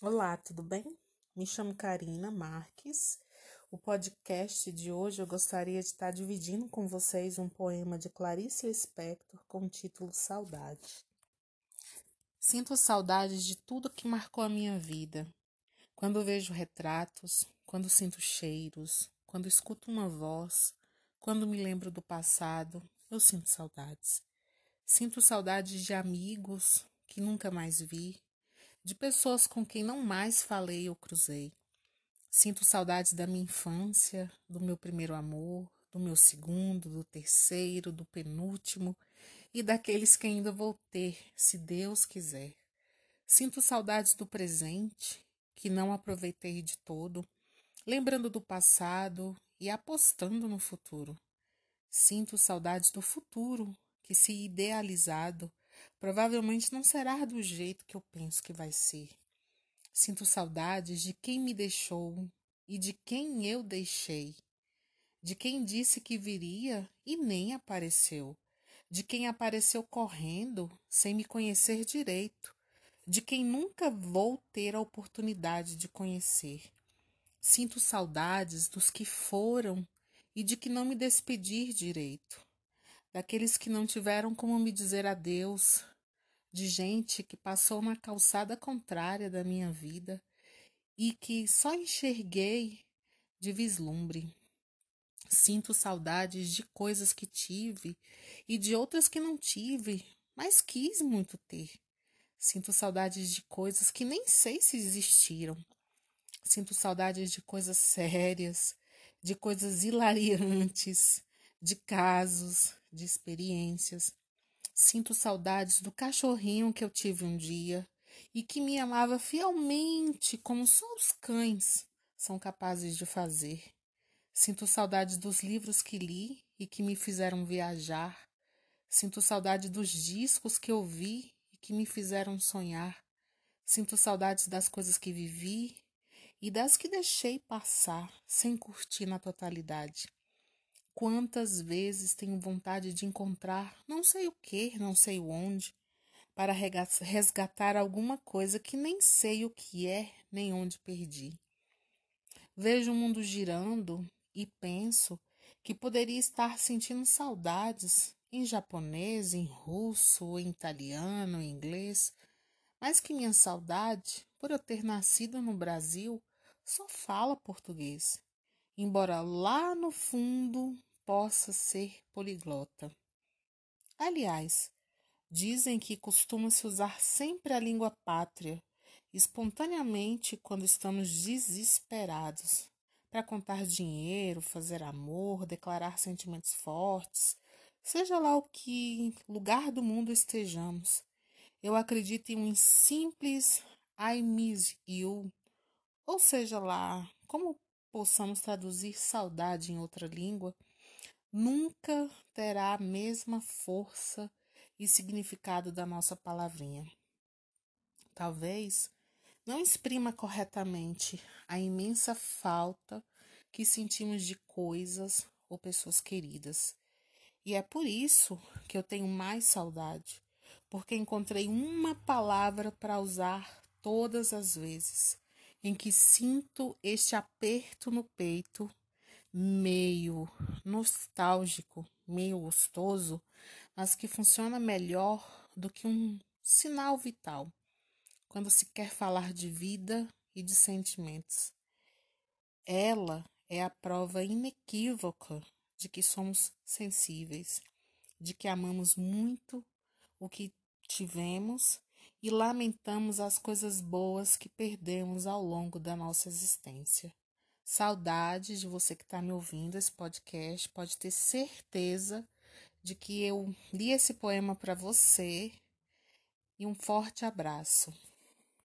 Olá, tudo bem? Me chamo Karina Marques. O podcast de hoje eu gostaria de estar dividindo com vocês um poema de Clarice Lispector com o título Saudade. Sinto saudades de tudo que marcou a minha vida. Quando vejo retratos, quando sinto cheiros, quando escuto uma voz, quando me lembro do passado, eu sinto saudades. Sinto saudades de amigos que nunca mais vi, de pessoas com quem não mais falei ou cruzei. Sinto saudades da minha infância, do meu primeiro amor, do meu segundo, do terceiro, do penúltimo e daqueles que ainda vou ter, se Deus quiser. Sinto saudades do presente, que não aproveitei de todo, lembrando do passado e apostando no futuro. Sinto saudades do futuro, que, se idealizado, Provavelmente não será do jeito que eu penso que vai ser. Sinto saudades de quem me deixou e de quem eu deixei. De quem disse que viria e nem apareceu. De quem apareceu correndo sem me conhecer direito. De quem nunca vou ter a oportunidade de conhecer. Sinto saudades dos que foram e de que não me despedir direito daqueles que não tiveram como me dizer adeus, de gente que passou na calçada contrária da minha vida e que só enxerguei de vislumbre. Sinto saudades de coisas que tive e de outras que não tive, mas quis muito ter. Sinto saudades de coisas que nem sei se existiram. Sinto saudades de coisas sérias, de coisas hilariantes, de casos, de experiências. Sinto saudades do cachorrinho que eu tive um dia e que me amava fielmente, como só os cães são capazes de fazer. Sinto saudades dos livros que li e que me fizeram viajar. Sinto saudade dos discos que ouvi e que me fizeram sonhar. Sinto saudades das coisas que vivi e das que deixei passar sem curtir na totalidade. Quantas vezes tenho vontade de encontrar não sei o que, não sei onde, para resgatar alguma coisa que nem sei o que é nem onde perdi. Vejo o mundo girando e penso que poderia estar sentindo saudades em japonês, em russo, em italiano, em inglês, mas que minha saudade, por eu ter nascido no Brasil, só fala português. Embora lá no fundo possa ser poliglota. Aliás, dizem que costuma-se usar sempre a língua pátria, espontaneamente quando estamos desesperados, para contar dinheiro, fazer amor, declarar sentimentos fortes, seja lá o que lugar do mundo estejamos. Eu acredito em um simples I miss you, ou seja lá, como possamos traduzir saudade em outra língua nunca terá a mesma força e significado da nossa palavrinha. Talvez não exprima corretamente a imensa falta que sentimos de coisas ou pessoas queridas. E é por isso que eu tenho mais saudade, porque encontrei uma palavra para usar todas as vezes em que sinto este aperto no peito meio nostálgico, meio gostoso, mas que funciona melhor do que um sinal vital quando se quer falar de vida e de sentimentos. Ela é a prova inequívoca de que somos sensíveis, de que amamos muito o que tivemos e lamentamos as coisas boas que perdemos ao longo da nossa existência. Saudades de você que está me ouvindo esse podcast. Pode ter certeza de que eu li esse poema para você. E um forte abraço.